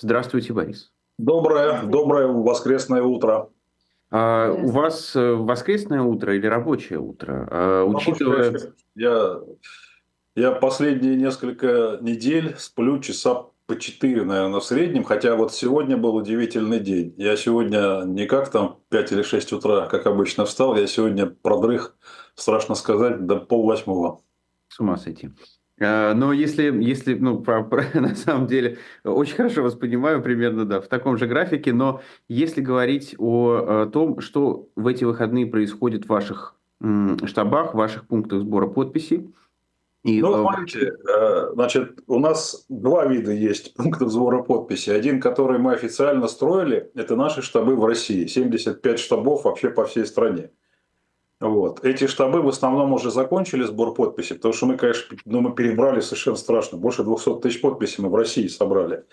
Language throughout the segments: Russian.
Здравствуйте, Борис. Доброе, доброе воскресное утро. А, у вас э, воскресное утро или рабочее утро? А, учитывая... Я, я последние несколько недель сплю часа по 4, наверное, в среднем, хотя вот сегодня был удивительный день. Я сегодня не как там 5 или 6 утра, как обычно встал, я сегодня продрых, страшно сказать, до полвосьмого. С ума сойти. А, но если, если ну, про, про, на самом деле, очень хорошо вас понимаю, примерно, да, в таком же графике, но если говорить о, о том, что в эти выходные происходит в ваших м, штабах, в ваших пунктах сбора подписей, и, ну, э, смотрите, э, значит, у нас два вида есть пунктов сбора подписи. Один, который мы официально строили, это наши штабы в России. 75 штабов вообще по всей стране. Вот. Эти штабы в основном уже закончили сбор подписей, потому что мы, конечно, ну, мы перебрали совершенно страшно. Больше 200 тысяч подписей мы в России собрали.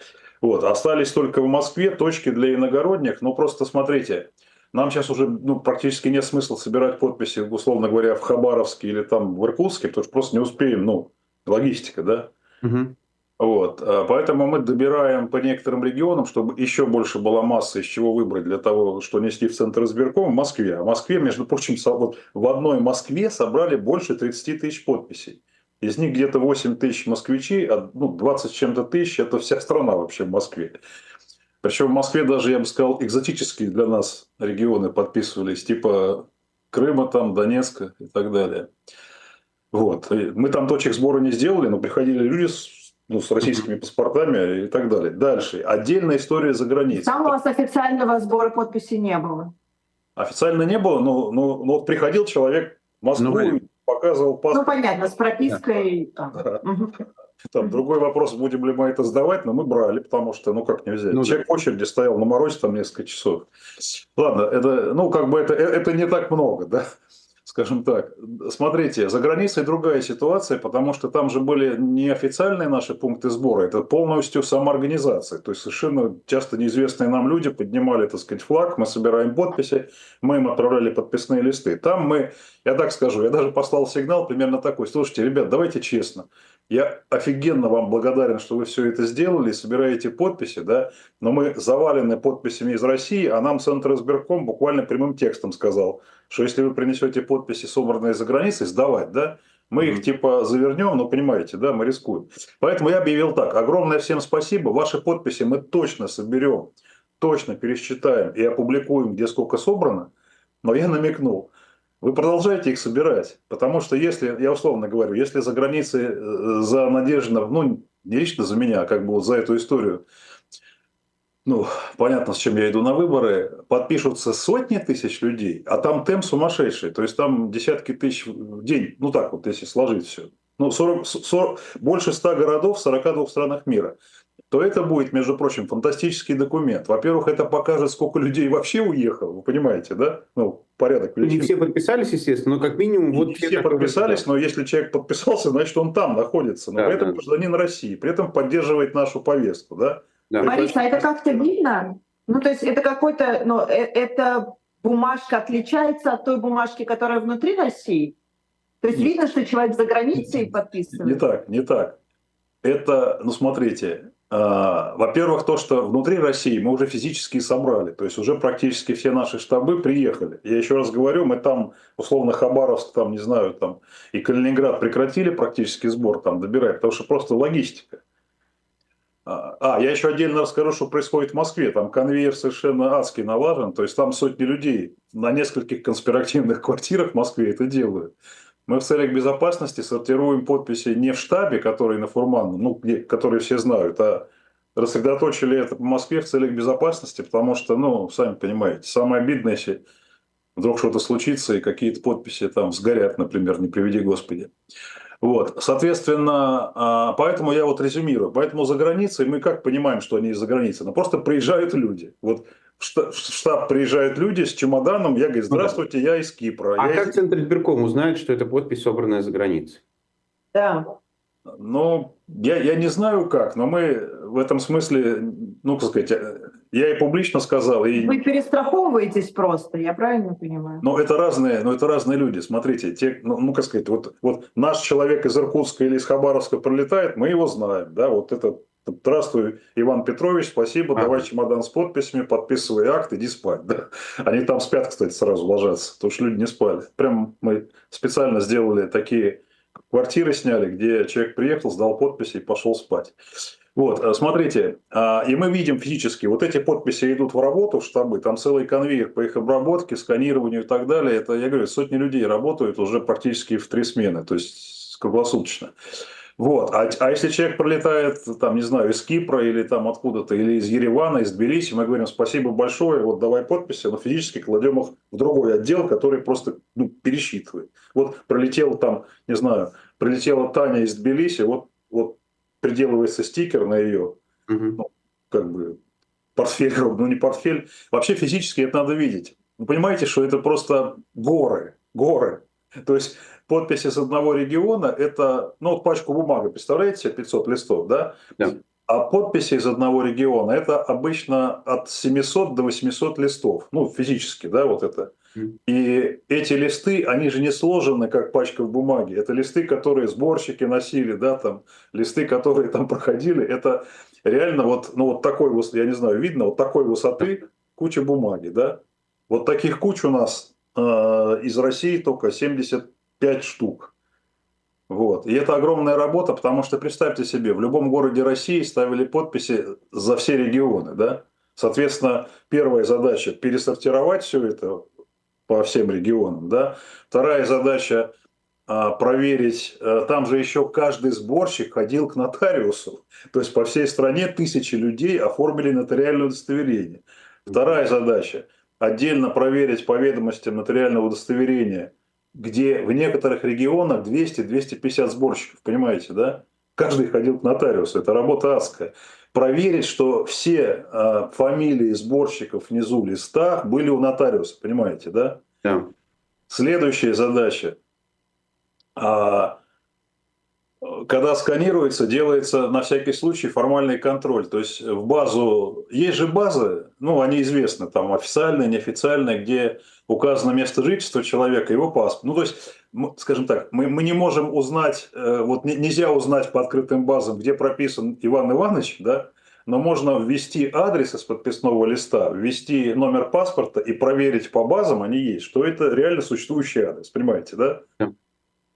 Вот. Остались только в Москве точки для иногородних. Но просто смотрите, нам сейчас уже ну, практически нет смысла собирать подписи, условно говоря, в Хабаровске или там в Иркутске, потому что просто не успеем, ну, логистика, да. Угу. Вот. А поэтому мы добираем по некоторым регионам, чтобы еще больше была масса, из чего выбрать для того, что нести в Центр избирком в Москве. А в Москве, между прочим, вот в одной Москве собрали больше 30 тысяч подписей. Из них где-то 8 тысяч москвичей, а ну, 20 с чем-то тысяч – это вся страна вообще в Москве. Причем в Москве даже, я бы сказал, экзотические для нас регионы подписывались, типа Крыма, там, Донецка и так далее. Вот. мы там точек сбора не сделали, но приходили люди с ну, с российскими паспортами и так далее. Дальше. Отдельная история за границей. Там у вас официального сбора подписей не было? Официально не было, но, но, но вот приходил человек в Москву ну, и показывал паспорт. Ну, понятно, с пропиской. Да. Да. Там другой вопрос, будем ли мы это сдавать, но мы брали, потому что, ну как не взять. Ну, Человек да. в очереди стоял на морозе там несколько часов. Ладно, это, ну как бы это, э, это не так много, да скажем так. Смотрите, за границей другая ситуация, потому что там же были неофициальные наши пункты сбора, это полностью самоорганизация. То есть совершенно часто неизвестные нам люди поднимали, так сказать, флаг, мы собираем подписи, мы им отправляли подписные листы. Там мы, я так скажу, я даже послал сигнал примерно такой, слушайте, ребят, давайте честно, я офигенно вам благодарен, что вы все это сделали, собираете подписи, да, но мы завалены подписями из России, а нам Центр избирком буквально прямым текстом сказал, что если вы принесете подписи, собранные за границей, сдавать, да, мы их типа завернем, но понимаете, да, мы рискуем. Поэтому я объявил так, огромное всем спасибо, ваши подписи мы точно соберем, точно пересчитаем и опубликуем, где сколько собрано, но я намекнул – вы продолжаете их собирать. Потому что если, я условно говорю, если за границей э, за Надеждина, ну, не лично за меня, а как бы вот за эту историю, ну, понятно, с чем я иду на выборы, подпишутся сотни тысяч людей, а там темп сумасшедший. То есть там десятки тысяч в день. Ну так вот, если сложить все. Ну, 40, 40, больше 100 городов в 42 странах мира то это будет, между прочим, фантастический документ. Во-первых, это покажет, сколько людей вообще уехало, вы понимаете, да? Ну, порядок величин. Не все подписались, естественно, но как минимум... Не вот все, все подписались, но если человек подписался, значит, он там находится. Но да, при этом да. гражданин России, при этом поддерживает нашу повестку, да? да. Борис, а это как-то видно? Ну, то есть это какой-то... Ну, э, это бумажка отличается от той бумажки, которая внутри России? То есть Нет. видно, что человек за границей подписывает? Не так, не так. Это, ну смотрите, во-первых, то, что внутри России мы уже физически собрали, то есть уже практически все наши штабы приехали. Я еще раз говорю, мы там, условно, Хабаровск, там, не знаю, там, и Калининград прекратили практически сбор там добирать, потому что просто логистика. А, а, я еще отдельно расскажу, что происходит в Москве. Там конвейер совершенно адский налажен. То есть там сотни людей на нескольких конспиративных квартирах в Москве это делают. Мы в целях безопасности сортируем подписи не в штабе, который на Фурман, ну, где, который все знают, а рассредоточили это по Москве в целях безопасности, потому что, ну, сами понимаете, самое обидное, если вдруг что-то случится и какие-то подписи там сгорят, например, не приведи Господи. Вот, соответственно, а, поэтому я вот резюмирую. Поэтому за границей мы как понимаем, что они из-за границы? Ну, просто приезжают люди. Вот в штаб приезжают люди с чемоданом, я говорю, здравствуйте, я из Кипра. А я как из... Центр избирком узнает, что это подпись, собранная за границей? Да. Ну, я, я не знаю как, но мы в этом смысле, ну, как сказать, я и публично сказал. И... Вы перестраховываетесь просто, я правильно понимаю? Но это разные, но это разные люди. Смотрите, те, ну, ну как сказать, вот, вот наш человек из Иркутска или из Хабаровска пролетает, мы его знаем, да, вот это Здравствуй, Иван Петрович, спасибо, а. давай чемодан с подписями, подписывай акт, иди спать. Да? Они там спят, кстати, сразу ложатся, потому что люди не спали. Прям мы специально сделали такие квартиры сняли, где человек приехал, сдал подписи и пошел спать. Вот, э, смотрите, а, и мы видим физически, вот эти подписи идут в работу, в штабы, там целый конвейер по их обработке, сканированию и так далее. Это, я говорю, сотни людей работают уже практически в три смены, то есть круглосуточно. Вот. А, а если человек пролетает, там, не знаю, из Кипра или там откуда-то, или из Еревана, из Тбилиси, мы говорим спасибо большое, вот давай подписи, но физически кладем их в другой отдел, который просто ну, пересчитывает. Вот пролетел там, не знаю, прилетела Таня из Тбилиси, вот, вот приделывается стикер на ее, угу. ну, как бы, портфель, ну не портфель. Вообще физически это надо видеть. Вы понимаете, что это просто горы, горы. То есть подписи с одного региона – это, ну, вот пачку бумаги, представляете, 500 листов, да? да. А подписи из одного региона – это обычно от 700 до 800 листов, ну, физически, да, вот это. И эти листы, они же не сложены, как пачка в бумаге. Это листы, которые сборщики носили, да, там, листы, которые там проходили. Это реально вот, ну, вот такой, я не знаю, видно, вот такой высоты куча бумаги, да. Вот таких куч у нас э, из России только 75 штук. Вот. И это огромная работа, потому что представьте себе, в любом городе России ставили подписи за все регионы, да. Соответственно, первая задача – пересортировать все это по всем регионам. Да? Вторая задача а, проверить, а, там же еще каждый сборщик ходил к нотариусу. То есть по всей стране тысячи людей оформили нотариальное удостоверение. Вторая задача – отдельно проверить по ведомостям нотариального удостоверения, где в некоторых регионах 200-250 сборщиков, понимаете, да? Каждый ходил к нотариусу, это работа адская проверить, что все э, фамилии сборщиков внизу листа были у нотариуса, понимаете, да? Да. Следующая задача. А, когда сканируется, делается на всякий случай формальный контроль. То есть в базу, есть же базы, ну они известны, там официальные, неофициальные, где указано место жительства человека, его паспорт. Ну то есть, скажем так, мы, мы не можем узнать, э, вот нельзя узнать по открытым базам, где прописан Иван Иванович, да, но можно ввести адрес из подписного листа, ввести номер паспорта и проверить по базам, они есть, что это реально существующий адрес, понимаете, да? да.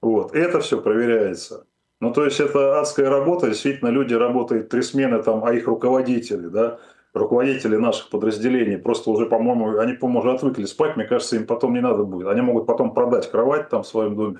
Вот, это все проверяется. Ну, то есть, это адская работа, действительно, люди работают три смены, там, а их руководители, да, руководители наших подразделений просто уже, по-моему, они, по-моему, уже отвыкли спать, мне кажется, им потом не надо будет. Они могут потом продать кровать там в своем доме,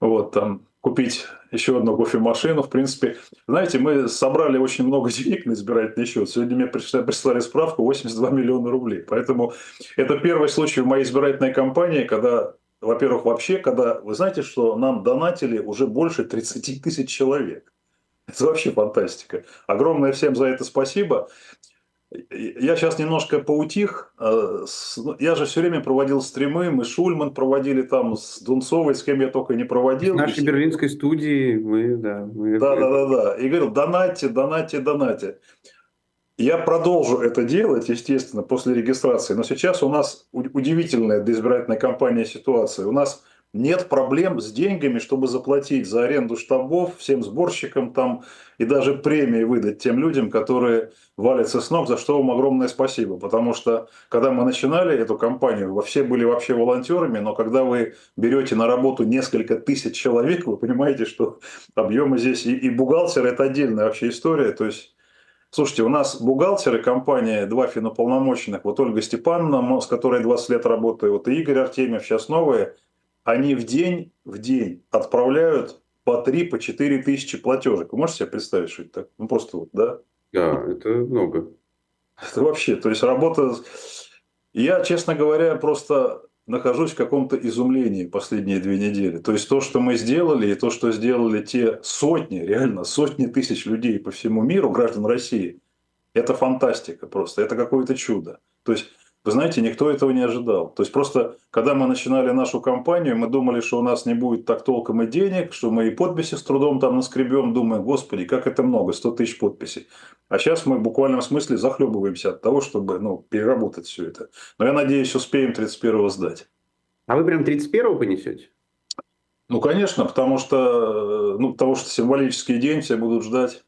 вот, там, купить еще одну кофемашину, в принципе. Знаете, мы собрали очень много денег на избирательный счет. Сегодня мне прислали справку 82 миллиона рублей. Поэтому это первый случай в моей избирательной кампании, когда во-первых, вообще, когда вы знаете, что нам донатили уже больше 30 тысяч человек. Это вообще фантастика. Огромное всем за это спасибо. Я сейчас немножко поутих. Э, ну, я же все время проводил стримы, мы Шульман проводили там с Дунцовой, с кем я только не проводил. В нашей берлинской студии мы, да. Мы... Да, да, да, да. И говорил, донатьте, донатьте, донатьте. Я продолжу это делать, естественно, после регистрации. Но сейчас у нас удивительная для избирательной кампании ситуация. У нас нет проблем с деньгами, чтобы заплатить за аренду штабов всем сборщикам там и даже премии выдать тем людям, которые валятся с ног, за что вам огромное спасибо. Потому что, когда мы начинали эту кампанию, все были вообще волонтерами, но когда вы берете на работу несколько тысяч человек, вы понимаете, что объемы здесь и, и бухгалтер – это отдельная вообще история. То есть Слушайте, у нас бухгалтеры компании, два финуполномоченных, вот Ольга Степановна, с которой 20 лет работаю, вот и Игорь Артемьев, сейчас новые, они в день, в день отправляют по 3, по 4 тысячи платежек. Вы можете себе представить, что это так? Ну, просто вот, да? Да, это много. Это вообще, то есть работа... Я, честно говоря, просто нахожусь в каком-то изумлении последние две недели. То есть то, что мы сделали, и то, что сделали те сотни, реально сотни тысяч людей по всему миру, граждан России, это фантастика просто, это какое-то чудо. То есть вы знаете, никто этого не ожидал. То есть просто, когда мы начинали нашу кампанию, мы думали, что у нас не будет так толком и денег, что мы и подписи с трудом там наскребем, думаем, господи, как это много, 100 тысяч подписей. А сейчас мы в буквальном смысле захлебываемся от того, чтобы ну, переработать все это. Но я надеюсь, успеем 31-го сдать. А вы прям 31-го понесете? Ну, конечно, потому что, ну, потому что символический день все будут ждать.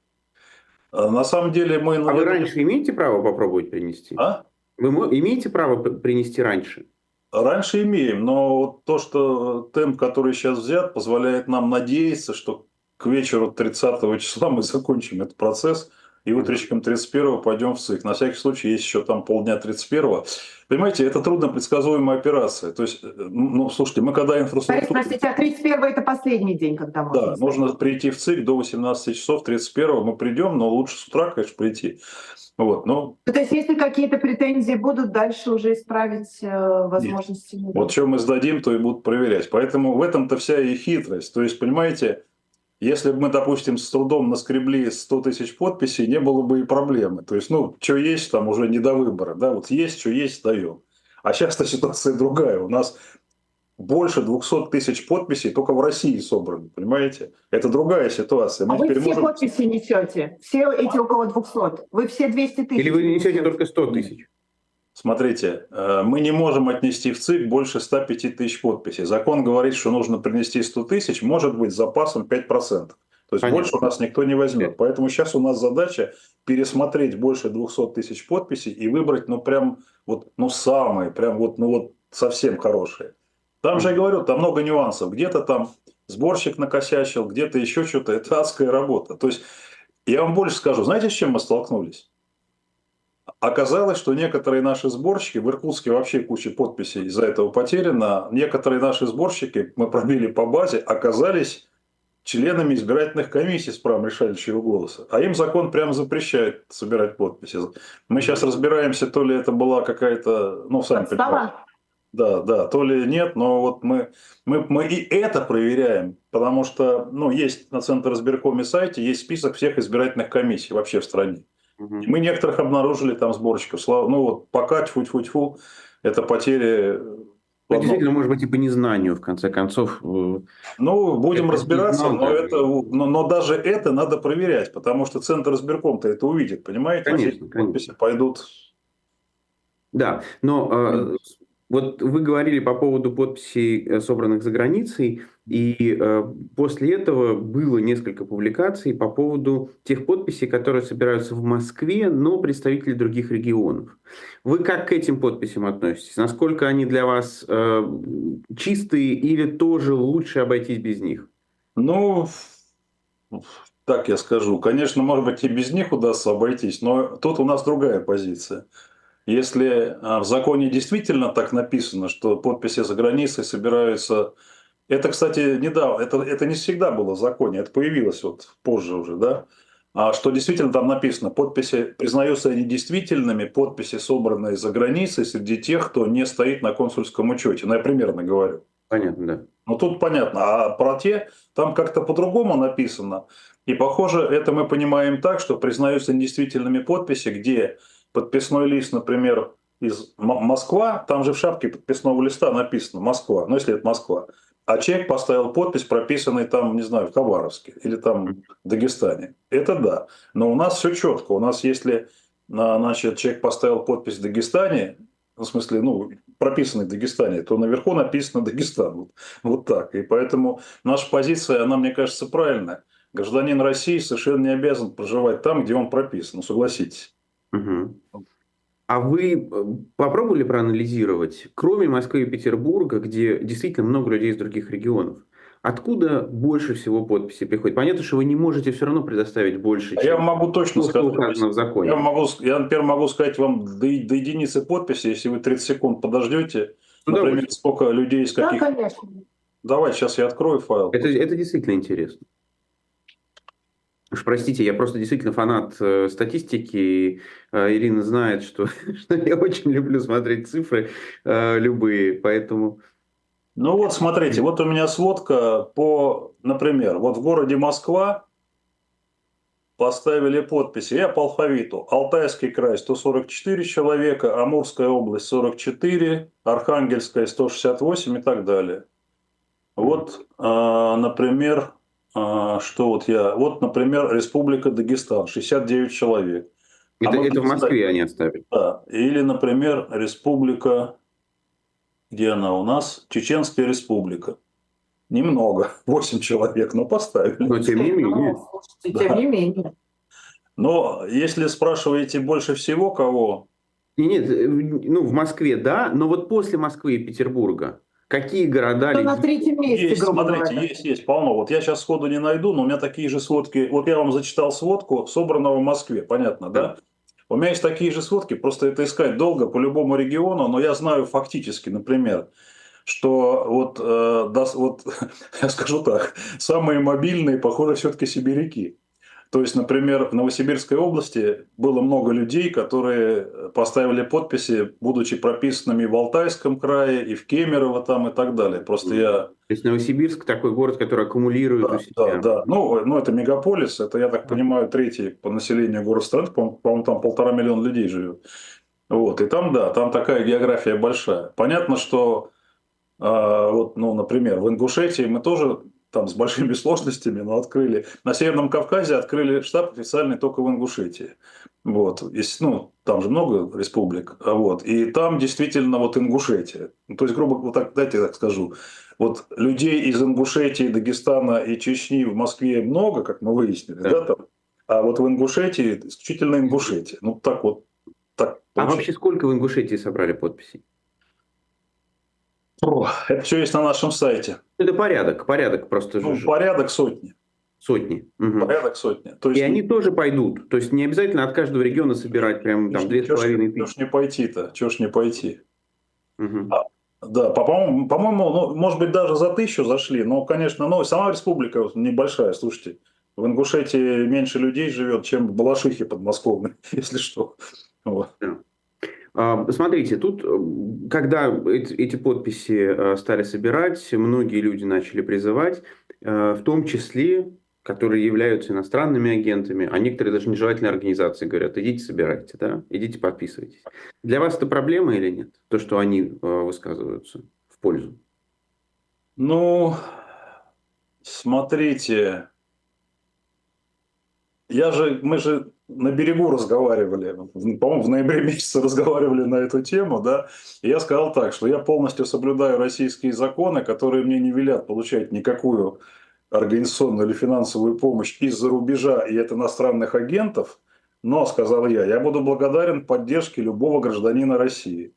А на самом деле мы... А вы раньше имеете право попробовать принести? А? Вы имеете право принести раньше? Раньше имеем, но то, что темп, который сейчас взят, позволяет нам надеяться, что к вечеру 30 числа мы закончим этот процесс – и утречком 31-го пойдем в ЦИК. На всякий случай есть еще там полдня 31-го. Понимаете, это трудно предсказуемая операция. То есть, э, ну, слушайте, мы когда инфраструктуру... Простите, а 31 это последний день, когда можно... Да, нужно прийти в ЦИК до 18 часов 31-го. Мы придем, но лучше с утра, конечно, прийти. Вот, но... Ну, то есть, если какие-то претензии будут, дальше уже исправить э, возможности. Нет. Вот что мы сдадим, то и будут проверять. Поэтому в этом-то вся и хитрость. То есть, понимаете, если бы мы, допустим, с трудом наскребли 100 тысяч подписей, не было бы и проблемы. То есть, ну, что есть, там уже не до выбора. Да, вот есть, что есть, даем. А сейчас-то ситуация другая. У нас больше 200 тысяч подписей только в России собраны, понимаете? Это другая ситуация. Мы а вы все можем... подписи несете? Все эти около 200? Вы все 200 тысяч? Или вы несете только 100 тысяч? Смотрите, э, мы не можем отнести в ЦИК больше 105 тысяч подписей. Закон говорит, что нужно принести 100 тысяч, может быть, с запасом 5%. То есть Понятно. больше у нас никто не возьмет. Поэтому сейчас у нас задача пересмотреть больше 200 тысяч подписей и выбрать, ну, прям, вот, ну, самые, прям вот, ну, вот совсем хорошие. Там же я говорю, там много нюансов. Где-то там сборщик накосячил, где-то еще что-то. Это адская работа. То есть я вам больше скажу, знаете, с чем мы столкнулись? Оказалось, что некоторые наши сборщики, в Иркутске вообще куча подписей из-за этого потеряно, некоторые наши сборщики, мы пробили по базе, оказались членами избирательных комиссий с правом решающего голоса. А им закон прямо запрещает собирать подписи. Мы сейчас разбираемся, то ли это была какая-то, ну, сами понимаете. Да, да, то ли нет, но вот мы, мы, мы и это проверяем, потому что ну, есть на Центр избиркоме сайте есть список всех избирательных комиссий вообще в стране. Угу. Мы некоторых обнаружили там сборщиков. Ну вот пока тьфу-тьфу-тьфу, это потери ну, действительно, может быть, и по незнанию, в конце концов. Э, ну, будем это разбираться, но, это, но, но даже это надо проверять, потому что Центр избирком-то это увидит, понимаете? Конечно, конечно. пойдут. Да, но э, вот вы говорили по поводу подписей, э, собранных за границей, и э, после этого было несколько публикаций по поводу тех подписей, которые собираются в Москве, но представители других регионов. Вы как к этим подписям относитесь? Насколько они для вас э, чистые или тоже лучше обойтись без них? Ну, так я скажу. Конечно, может быть, и без них удастся обойтись, но тут у нас другая позиция. Если а, в законе действительно так написано, что подписи за границей собираются... Это, кстати, недавно, это, это не всегда было в законе, это появилось вот позже уже, да? А что действительно там написано, подписи признаются недействительными, подписи, собранные за границей, среди тех, кто не стоит на консульском учете. Ну, я примерно говорю. Понятно, да. Ну, тут понятно. А про те, там как-то по-другому написано. И, похоже, это мы понимаем так, что признаются недействительными подписи, где подписной лист, например, из Москва, там же в шапке подписного листа написано Москва, ну если это Москва. А человек поставил подпись, прописанный там, не знаю, в Хабаровске или там в Дагестане. Это да. Но у нас все четко. У нас, если значит, человек поставил подпись в Дагестане, в смысле, ну, прописанный в Дагестане, то наверху написано Дагестан. Вот, вот так. И поэтому наша позиция, она, мне кажется, правильная. Гражданин России совершенно не обязан проживать там, где он прописан. Ну, согласитесь. Угу. А вы э, попробовали проанализировать, кроме Москвы и Петербурга, где действительно много людей из других регионов, откуда больше всего подписей приходит? Понятно, что вы не можете все равно предоставить больше, а чем Я могу точно то, сказать. в законе. Я, могу, я, например, могу сказать вам до, до единицы подписи, если вы 30 секунд подождете, ну, например, давайте. сколько людей из каких... Да, конечно. Давай, сейчас я открою файл. Это, это действительно интересно. Уж простите, я просто действительно фанат э, статистики. Э, Ирина знает, что, что я очень люблю смотреть цифры э, любые, поэтому... Ну вот смотрите, вот у меня сводка по, например, вот в городе Москва поставили подписи, я по алфавиту. Алтайский край 144 человека, Амурская область 44, Архангельская 168 и так далее. Вот, э, например, что вот я... Вот, например, Республика Дагестан, 69 человек. Это, а это в Москве они оставили? Да. Или, например, Республика... Где она у нас? Чеченская Республика. Немного, 8 человек, но поставили. Но тем не менее. Тем не менее. Но если спрашиваете больше всего кого? Нет, э, ну в Москве, да, но вот после Москвы и Петербурга, какие города... Кто на третьем месте, есть, смотрите, говоря. есть, есть, полно. Вот я сейчас сходу не найду, но у меня такие же сводки. Вот я вам зачитал сводку, собранного в Москве, понятно, да? да? У меня есть такие же сводки, просто это искать долго по любому региону, но я знаю фактически, например, что вот, э, да, вот я скажу так, самые мобильные, похоже, все-таки сибиряки. То есть, например, в Новосибирской области было много людей, которые поставили подписи, будучи прописанными в Алтайском крае, и в Кемерово там и так далее. Просто я... То есть Новосибирск такой город, который аккумулирует да, у себя. Да, да. Ну, ну, это мегаполис, это, я так понимаю, третий по населению город страны, по-моему, там полтора миллиона людей живет. Вот, и там, да, там такая география большая. Понятно, что а, вот, ну, например, в Ингушетии мы тоже там с большими сложностями, но открыли. На Северном Кавказе открыли штаб официальный только в Ингушетии. Вот. И, ну, там же много республик. Вот. И там действительно вот Ингушетия. Ну, то есть, грубо вот так, дайте я так скажу. Вот людей из Ингушетии, Дагестана и Чечни в Москве много, как мы выяснили, да, да там. А вот в Ингушетии исключительно Ингушетия. Ну, так вот. Так а вообще сколько в Ингушетии собрали подписей? О, это все есть на нашем сайте. Это порядок, порядок просто. Ну, порядок сотни. Сотни. Угу. Порядок сотни. То есть... И они тоже пойдут. То есть не обязательно от каждого региона собирать прям там две с половиной тысячи. Чего ж не пойти-то? Чего ж не пойти? Угу. А, да, по-моему, по-моему, ну, может быть, даже за тысячу зашли. Но, конечно, ну, сама республика небольшая, слушайте. В Ингушетии меньше людей живет, чем в Балашихе подмосковной, если что. Вот. Да. А, смотрите, тут, э, когда эти подписи э, стали собирать, многие люди начали призывать, э, в том числе, которые являются иностранными агентами, а некоторые даже нежелательные организации говорят, идите собирайте, да, идите подписывайтесь. Для вас это проблема или нет? То, что они высказываются в пользу? Ну, смотрите, я же, мы же на берегу разговаривали, по-моему, в ноябре месяце разговаривали на эту тему, да, и я сказал так, что я полностью соблюдаю российские законы, которые мне не велят получать никакую организационную или финансовую помощь из-за рубежа и от иностранных агентов, но, сказал я, я буду благодарен поддержке любого гражданина России.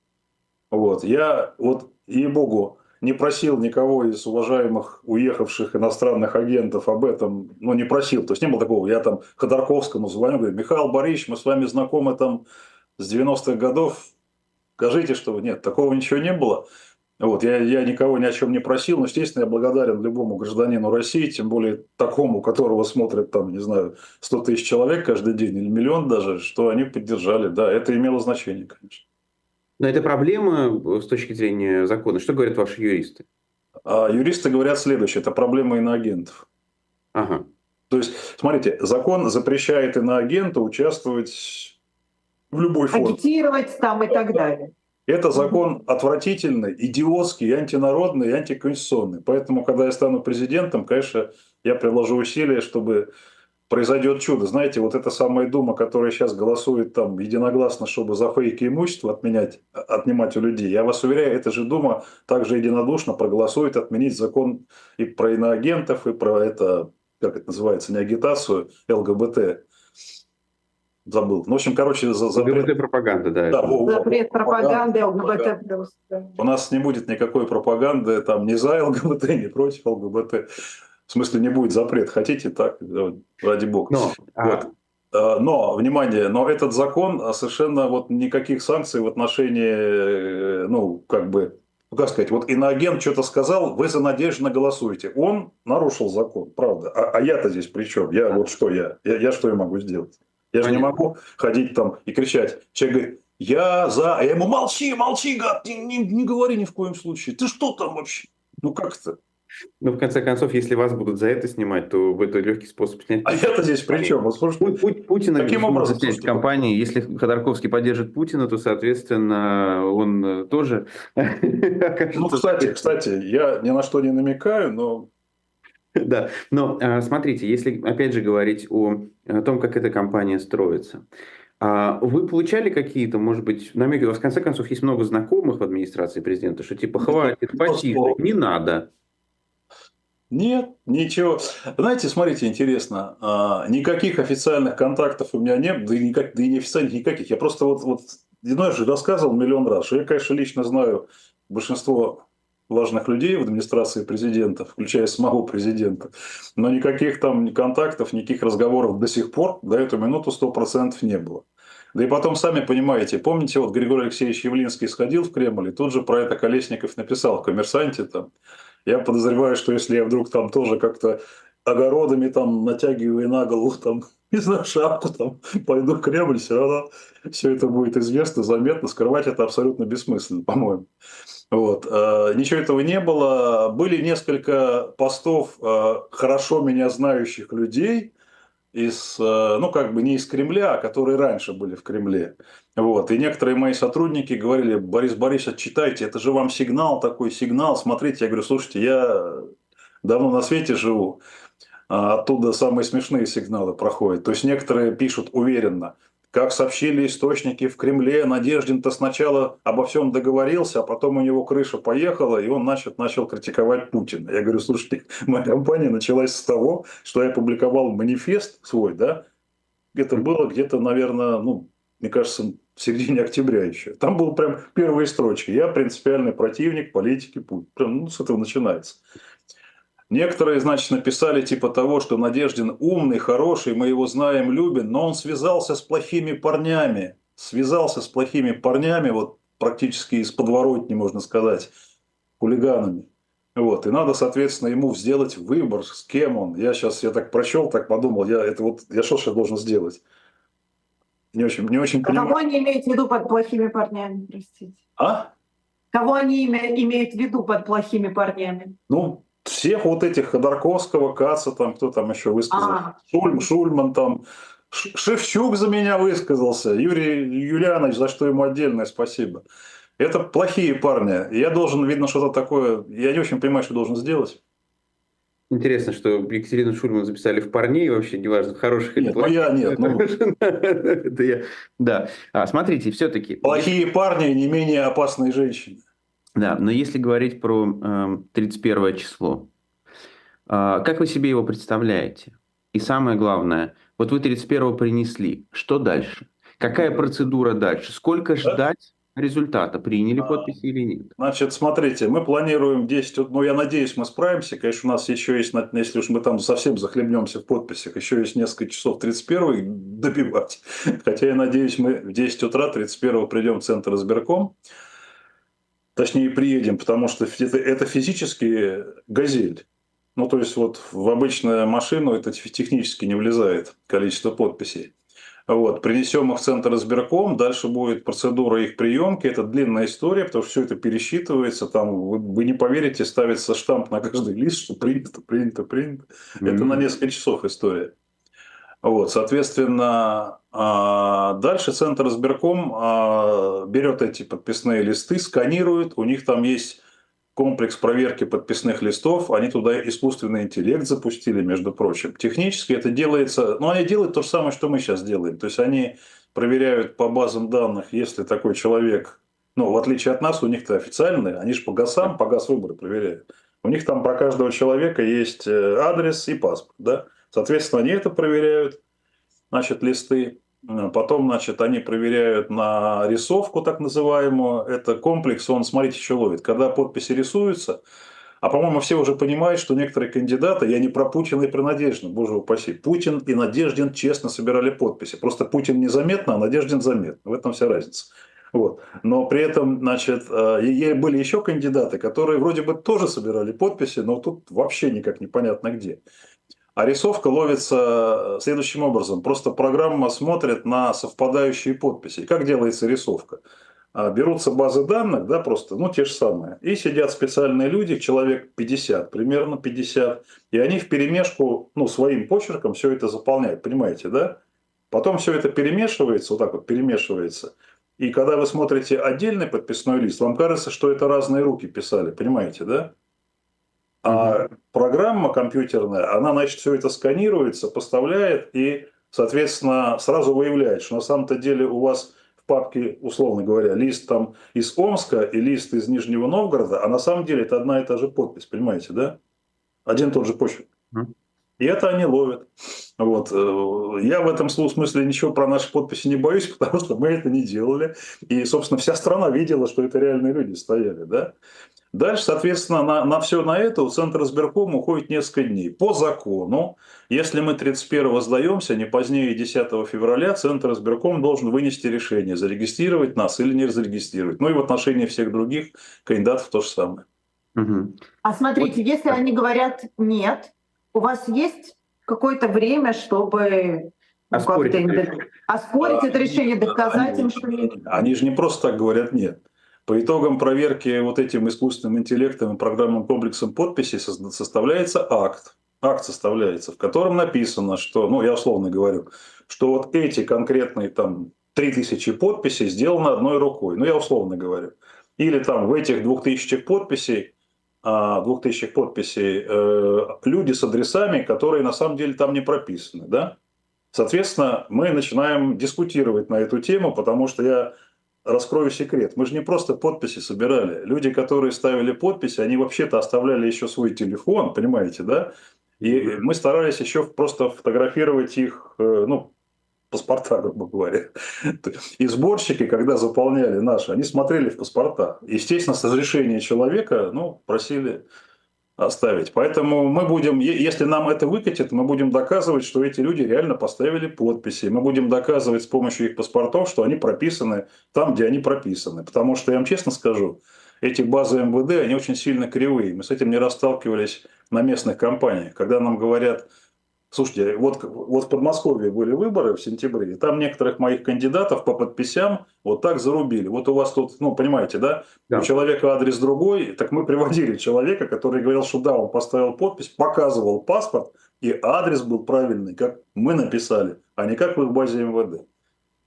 Вот, я вот, ей-богу, не просил никого из уважаемых уехавших иностранных агентов об этом, ну, не просил, то есть не было такого, я там Ходорковскому звоню, говорю, Михаил Борисович, мы с вами знакомы там с 90-х годов, скажите, что нет, такого ничего не было. Вот, я, я никого ни о чем не просил, но, естественно, я благодарен любому гражданину России, тем более такому, которого смотрят там, не знаю, 100 тысяч человек каждый день или миллион даже, что они поддержали. Да, это имело значение, конечно. Но это проблема э, с точки зрения закона. Что говорят ваши юристы? А юристы говорят следующее. Это проблема иноагентов. Ага. То есть, смотрите, закон запрещает иноагенту участвовать в любой форме. Агитировать там и так далее. Это закон отвратительный, идиотский, антинародный и антиконституционный. Поэтому, когда я стану президентом, конечно, я приложу усилия, чтобы произойдет чудо. Знаете, вот эта самая Дума, которая сейчас голосует там единогласно, чтобы за фейки имущество отменять, отнимать у людей, я вас уверяю, эта же Дума также единодушно проголосует отменить закон и про иноагентов, и про это, как это называется, не агитацию, ЛГБТ. Забыл. Ну, в общем, короче, за запрет... ЛГБТ пропаганда, да. да это... запрет пропаганды, ЛГБТ. У нас не будет никакой пропаганды там ни за ЛГБТ, ни против ЛГБТ. В смысле, не будет запрет. Хотите так, ради бога. Но, а вот. а... но, внимание, но этот закон совершенно вот никаких санкций в отношении, э, ну, как бы, ну, как сказать, вот иноагент что-то сказал, вы за Надеждина голосуете. Он нарушил закон, правда. А, а я-то здесь при чем? Я вот что я? Я, я что я могу сделать? Я же не могу ходить там и кричать. Человек говорит, я за... А я ему, молчи, молчи, гад, не, не, не говори ни в коем случае. Ты что там вообще? Ну как это? Ну, в конце концов, если вас будут за это снимать, то это легкий способ снять. А это здесь при чем? Вот, слушайте, Пу- Путина каким образом снять компании. Если Ходорковский поддержит Путина, то, соответственно, он э, тоже Ну, кстати, кстати, я ни на что не намекаю, но да, но а, смотрите, если опять же говорить о, о том, как эта компания строится, а вы получали какие-то, может быть, намеки? У вас, в конце концов, есть много знакомых в администрации президента, что типа хватит, потише, не надо. Нет, ничего. Знаете, смотрите, интересно, а, никаких официальных контактов у меня нет, да и, никак, да и неофициальных никаких. Я просто вот, вот знаешь, рассказывал миллион раз, что я, конечно, лично знаю большинство важных людей в администрации президента, включая самого президента. Но никаких там контактов, никаких разговоров до сих пор, до эту минуту 100% не было. Да и потом, сами понимаете, помните, вот Григорий Алексеевич Явлинский сходил в Кремль, и тут же про это Колесников написал в «Коммерсанте». Там. Я подозреваю, что если я вдруг там тоже как-то огородами там натягиваю на голову там, не знаю, шапку там, пойду в Кремль, все равно все это будет известно, заметно, скрывать это абсолютно бессмысленно, по-моему. Вот. Э, ничего этого не было. Были несколько постов э, хорошо меня знающих людей, из, э, ну, как бы не из Кремля, а которые раньше были в Кремле. Вот. И некоторые мои сотрудники говорили, Борис Борисович, читайте, это же вам сигнал, такой сигнал, смотрите. Я говорю, слушайте, я давно на свете живу, а оттуда самые смешные сигналы проходят. То есть некоторые пишут уверенно, как сообщили источники в Кремле, Надеждин-то сначала обо всем договорился, а потом у него крыша поехала, и он начал, начал критиковать Путина. Я говорю, слушайте, моя компания началась с того, что я публиковал манифест свой, да, это было где-то, наверное, ну, мне кажется, в середине октября еще. Там был прям первые строчки. Я принципиальный противник политики Путина. Ну, с этого начинается. Некоторые, значит, написали типа того, что Надеждин умный, хороший, мы его знаем, любим, но он связался с плохими парнями. Связался с плохими парнями, вот практически из подворотни, можно сказать, хулиганами. Вот. И надо, соответственно, ему сделать выбор, с кем он. Я сейчас, я так прочел, так подумал, я это вот, я что сейчас должен сделать? Не очень, не очень а понимаю. Кого они имеют в виду под плохими парнями, простите? А? Кого они имеют в виду под плохими парнями? Ну, всех вот этих Ходорковского, Каца, там кто там еще высказал, а. Шульм, Шульман там, Шевчук за меня высказался, Юрий Юлианович, за что ему отдельное спасибо. Это плохие парни. Я должен, видно, что-то такое, я не очень понимаю, что должен сделать. Интересно, что Екатерину Шульман записали в парней, вообще неважно, хороших или плохих. Ну я нет. Ну... Это я. Да. А, смотрите, все-таки. Плохие парни не менее опасные женщины. Да, но если говорить про э, эм, 31 число, э, как вы себе его представляете? И самое главное, вот вы 31 принесли, что дальше? Какая процедура дальше? Сколько ждать результата? Приняли а, подписи или нет? Значит, смотрите, мы планируем 10, ну я надеюсь, мы справимся. Конечно, у нас еще есть, если уж мы там совсем захлебнемся в подписях, еще есть несколько часов 31 добивать. Хотя я надеюсь, мы в 10 утра 31 придем в Центр избирком точнее приедем, потому что это, это физически газель. Ну, то есть, вот в обычную машину это технически не влезает количество подписей. Вот, принесем их в центр избирком, дальше будет процедура их приемки, это длинная история, потому что все это пересчитывается, там, вы, вы не поверите, ставится штамп на каждый лист, что принято, принято, принято. Mm-hmm. Это на несколько часов история. Вот, соответственно, а, дальше Центр избирком а, берет эти подписные листы, сканирует, у них там есть комплекс проверки подписных листов, они туда искусственный интеллект запустили, между прочим. Технически это делается, ну, они делают то же самое, что мы сейчас делаем. То есть они проверяют по базам данных, если такой человек, ну, в отличие от нас, у них-то официальные, они же по ГАСам, по ГАС выборы проверяют. У них там про каждого человека есть э, адрес и паспорт, да. Соответственно, они это проверяют, значит, листы. Потом, значит, они проверяют на рисовку так называемую. Это комплекс, он, смотрите, что ловит. Когда подписи рисуются, а, по-моему, все уже понимают, что некоторые кандидаты, я не про Путина и про Надеждина, боже упаси, Путин и Надеждин честно собирали подписи. Просто Путин незаметно, а Надеждин заметно. В этом вся разница. Вот. Но при этом, значит, э, были еще кандидаты, которые вроде бы тоже собирали подписи, но тут вообще никак непонятно где. А рисовка ловится следующим образом. Просто программа смотрит на совпадающие подписи. Как делается рисовка? А, берутся базы данных, да, просто, ну, те же самые. И сидят специальные люди, человек 50, примерно 50. И они в перемешку, ну, своим почерком все это заполняют. Понимаете, да? Потом все это перемешивается, вот так вот перемешивается. И когда вы смотрите отдельный подписной лист, вам кажется, что это разные руки писали. Понимаете, да? А программа компьютерная, она, значит, все это сканируется, поставляет и, соответственно, сразу выявляет, что на самом-то деле у вас в папке, условно говоря, лист там из Омска и лист из Нижнего Новгорода, а на самом деле это одна и та же подпись, понимаете, да? Один и тот же почерк. И это они ловят. Вот. Э, я в этом смысле ничего про наши подписи не боюсь, потому что мы это не делали. И, собственно, вся страна видела, что это реальные люди стояли. Да? Дальше, соответственно, на, на все на это у Центра избиркома уходит несколько дней. По закону, если мы 31-го сдаемся, не позднее 10 февраля, Центр избирком должен вынести решение, зарегистрировать нас или не зарегистрировать. Ну и в отношении всех других кандидатов то же самое. Угу. А смотрите, вот. если они говорят нет, у вас есть какое-то время, чтобы ну, оспорить, это, оспорить а, это решение, доказать они, им, что нет? Они же не просто так говорят нет. По итогам проверки вот этим искусственным интеллектом и программным комплексом подписей составляется акт. Акт составляется, в котором написано, что, ну, я условно говорю, что вот эти конкретные там 3000 подписей сделаны одной рукой. Ну, я условно говорю. Или там в этих 2000 подписей 2000 а, подписей э, люди с адресами, которые на самом деле там не прописаны. Да? Соответственно, мы начинаем дискутировать на эту тему, потому что я раскрою секрет. Мы же не просто подписи собирали. Люди, которые ставили подписи, они вообще-то оставляли еще свой телефон, понимаете, да? И мы старались еще просто фотографировать их, э, ну, паспорта, грубо говоря. И сборщики, когда заполняли наши, они смотрели в паспорта. Естественно, с разрешения человека, ну, просили оставить. Поэтому мы будем, если нам это выкатит, мы будем доказывать, что эти люди реально поставили подписи. Мы будем доказывать с помощью их паспортов, что они прописаны там, где они прописаны. Потому что, я вам честно скажу, эти базы МВД, они очень сильно кривые. Мы с этим не расталкивались на местных компаниях. Когда нам говорят, Слушайте, вот, вот в Подмосковье были выборы в сентябре, и там некоторых моих кандидатов по подписям вот так зарубили. Вот у вас тут, ну, понимаете, да, да. у человека адрес другой, так мы приводили человека, который говорил, что да, он поставил подпись, показывал паспорт, и адрес был правильный, как мы написали, а не как в их базе МВД.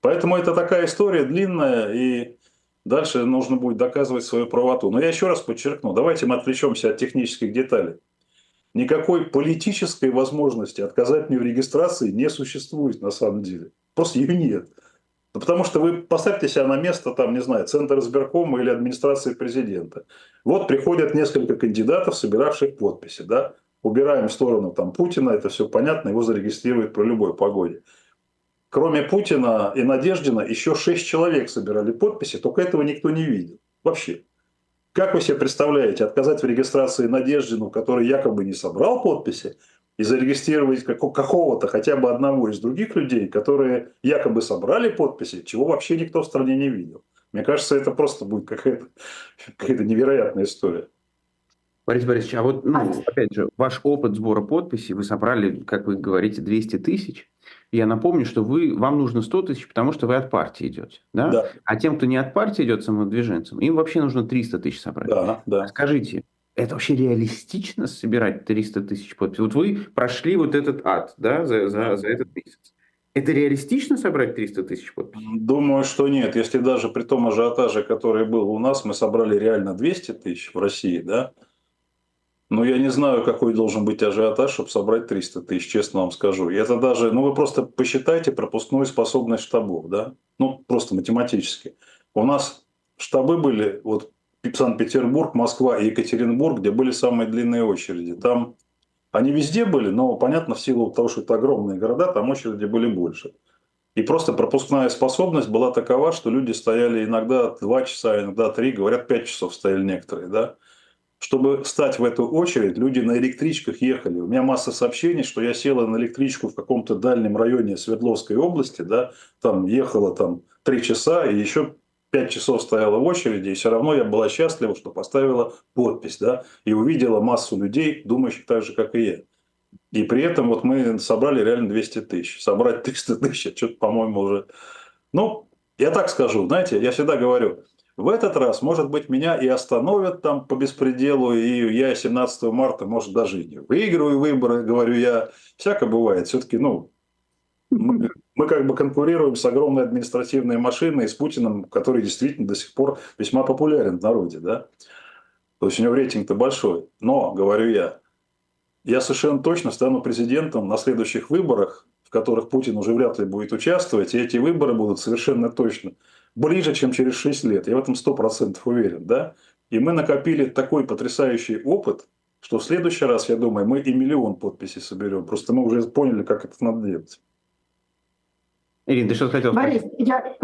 Поэтому это такая история длинная, и дальше нужно будет доказывать свою правоту. Но я еще раз подчеркну, давайте мы отвлечемся от технических деталей никакой политической возможности отказать мне в регистрации не существует на самом деле. Просто ее нет. Ну, потому что вы поставьте себя на место, там, не знаю, Центр избиркома или администрации президента. Вот приходят несколько кандидатов, собиравших подписи, да, убираем в сторону там Путина, это все понятно, его зарегистрируют при любой погоде. Кроме Путина и Надеждина, еще шесть человек собирали подписи, только этого никто не видел. Вообще. Как вы себе представляете, отказать в регистрации Надеждину, который якобы не собрал подписи, и зарегистрировать какого-то, хотя бы одного из других людей, которые якобы собрали подписи, чего вообще никто в стране не видел. Мне кажется, это просто будет какая-то какая невероятная история. Борис Борисович, а вот, ну, опять же, ваш опыт сбора подписей, вы собрали, как вы говорите, 200 тысяч. Я напомню, что вы, вам нужно 100 тысяч, потому что вы от партии идете. Да? Да. А тем, кто не от партии идет самодвиженцем, им вообще нужно 300 тысяч собрать. Да, да. Скажите, это вообще реалистично собирать 300 тысяч подписей? Вот вы прошли вот этот ад да, за, за, за этот месяц. Это реалистично собрать 300 тысяч подписей? Думаю, что нет. Если даже при том ажиотаже, который был у нас, мы собрали реально 200 тысяч в России, да, ну, я не знаю, какой должен быть ажиотаж, чтобы собрать 300 тысяч, честно вам скажу. И это даже, ну, вы просто посчитайте пропускную способность штабов, да? Ну, просто математически. У нас штабы были, вот Санкт-Петербург, Москва и Екатеринбург, где были самые длинные очереди. Там они везде были, но, понятно, в силу того, что это огромные города, там очереди были больше. И просто пропускная способность была такова, что люди стояли иногда 2 часа, иногда 3, говорят, 5 часов стояли некоторые, да? Чтобы стать в эту очередь, люди на электричках ехали. У меня масса сообщений, что я села на электричку в каком-то дальнем районе Свердловской области, да, там ехала там три часа и еще пять часов стояла в очереди, и все равно я была счастлива, что поставила подпись, да, и увидела массу людей, думающих так же, как и я. И при этом вот мы собрали реально 200 тысяч. Собрать 300 тысяч, что-то, по-моему, уже... Ну, я так скажу, знаете, я всегда говорю, в этот раз, может быть, меня и остановят там по беспределу, и я 17 марта, может, даже и не выиграю выборы, говорю я. Всяко бывает. Все-таки, ну, мы, мы как бы конкурируем с огромной административной машиной, с Путиным, который действительно до сих пор весьма популярен в народе, да. То есть у него рейтинг-то большой. Но, говорю я, я совершенно точно стану президентом на следующих выборах, которых Путин уже вряд ли будет участвовать, и эти выборы будут совершенно точно ближе, чем через 6 лет. Я в этом 100% уверен. Да? И мы накопили такой потрясающий опыт, что в следующий раз, я думаю, мы и миллион подписей соберем. Просто мы уже поняли, как это надо делать. Ирина, ты что хотел сказать? Борис, я,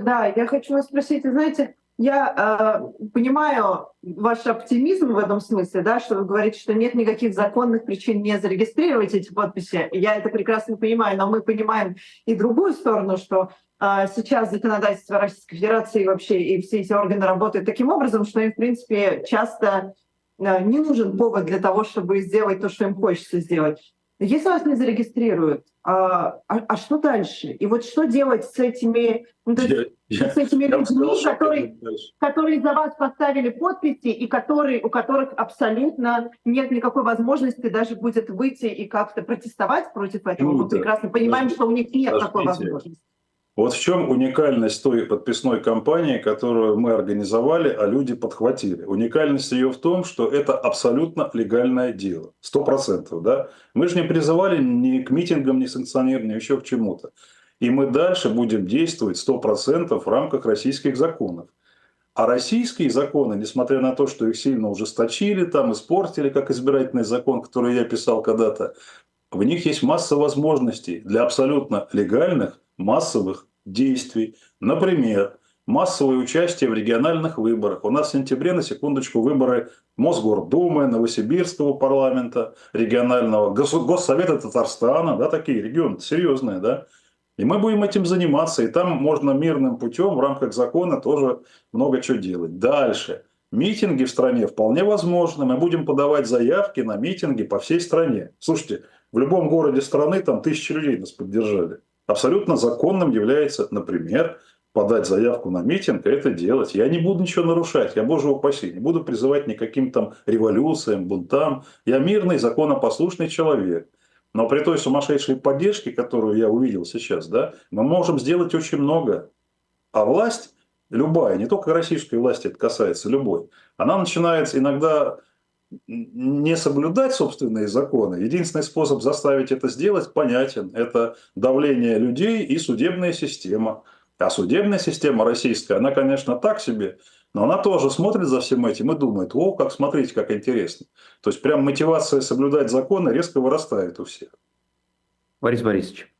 да, я хочу вас спросить, знаете, я э, понимаю ваш оптимизм в этом смысле, да, что вы говорите, что нет никаких законных причин не зарегистрировать эти подписи. Я это прекрасно понимаю, но мы понимаем и другую сторону, что э, сейчас законодательство Российской Федерации вообще и все эти органы работают таким образом, что им, в принципе, часто э, не нужен повод для того, чтобы сделать то, что им хочется сделать. Если вас не зарегистрируют, а, а, а что дальше? И вот что делать с этими, ну, я, я, с этими я людьми, сказал, которые, которые за вас поставили подписи и которые, у которых абсолютно нет никакой возможности даже будет выйти и как-то протестовать против этого? Ну, Мы прекрасно понимаем, что у них нет Подождите. такой возможности. Вот в чем уникальность той подписной кампании, которую мы организовали, а люди подхватили. Уникальность ее в том, что это абсолютно легальное дело. Сто процентов. Да? Мы же не призывали ни к митингам, ни санкционированию, ни еще к чему-то. И мы дальше будем действовать сто процентов в рамках российских законов. А российские законы, несмотря на то, что их сильно ужесточили, там испортили, как избирательный закон, который я писал когда-то, в них есть масса возможностей для абсолютно легальных массовых действий. Например, массовое участие в региональных выборах. У нас в сентябре, на секундочку, выборы Мосгордумы, Новосибирского парламента, регионального, Госсовета Татарстана, да, такие регионы серьезные, да. И мы будем этим заниматься, и там можно мирным путем в рамках закона тоже много чего делать. Дальше. Митинги в стране вполне возможны. Мы будем подавать заявки на митинги по всей стране. Слушайте, в любом городе страны там тысячи людей нас поддержали. Абсолютно законным является, например, подать заявку на митинг и это делать. Я не буду ничего нарушать, я, боже упаси, не буду призывать никаким там революциям, бунтам. Я мирный, законопослушный человек. Но при той сумасшедшей поддержке, которую я увидел сейчас, да, мы можем сделать очень много. А власть, любая, не только российской власти это касается, любой, она начинает иногда не соблюдать собственные законы, единственный способ заставить это сделать понятен. Это давление людей и судебная система. А судебная система российская, она, конечно, так себе, но она тоже смотрит за всем этим и думает, о, как смотрите, как интересно. То есть, прям мотивация соблюдать законы резко вырастает у всех. Борис Борисович,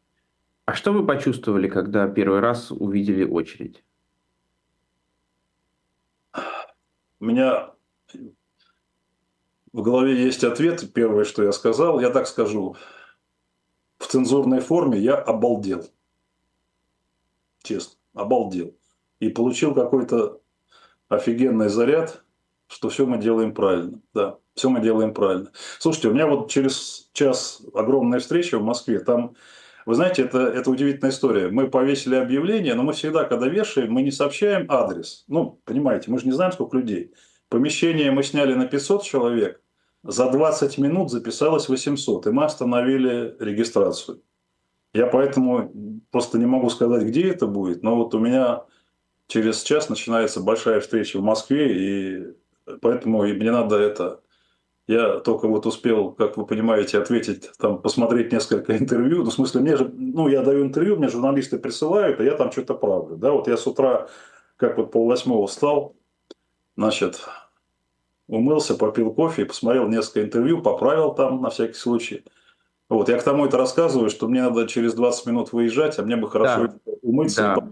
а что вы почувствовали, когда первый раз увидели очередь? У меня в голове есть ответ. Первое, что я сказал, я так скажу. В цензурной форме я обалдел. Честно, обалдел. И получил какой-то офигенный заряд, что все мы делаем правильно. Да, все мы делаем правильно. Слушайте, у меня вот через час огромная встреча в Москве. Там, вы знаете, это, это удивительная история. Мы повесили объявление, но мы всегда, когда вешаем, мы не сообщаем адрес. Ну, понимаете, мы же не знаем, сколько людей. Помещение мы сняли на 500 человек, за 20 минут записалось 800, и мы остановили регистрацию. Я поэтому просто не могу сказать, где это будет, но вот у меня через час начинается большая встреча в Москве, и поэтому мне надо это... Я только вот успел, как вы понимаете, ответить, там, посмотреть несколько интервью. Ну, в смысле, мне же, ну, я даю интервью, мне журналисты присылают, а я там что-то правлю. Да, вот я с утра, как вот полвосьмого встал, значит, умылся, попил кофе и посмотрел несколько интервью, поправил там на всякий случай. Вот, я к тому это рассказываю, что мне надо через 20 минут выезжать, а мне бы хорошо да. умыться. Да.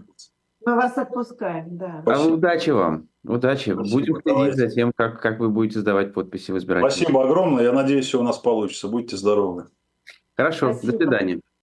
Мы вас отпускаем, да. А удачи вам. Удачи. Спасибо, Будем следить давайте. за тем, как, как вы будете сдавать подписи в избирательные. Спасибо огромное. Я надеюсь, все у нас получится. Будьте здоровы. Хорошо. Спасибо. До свидания.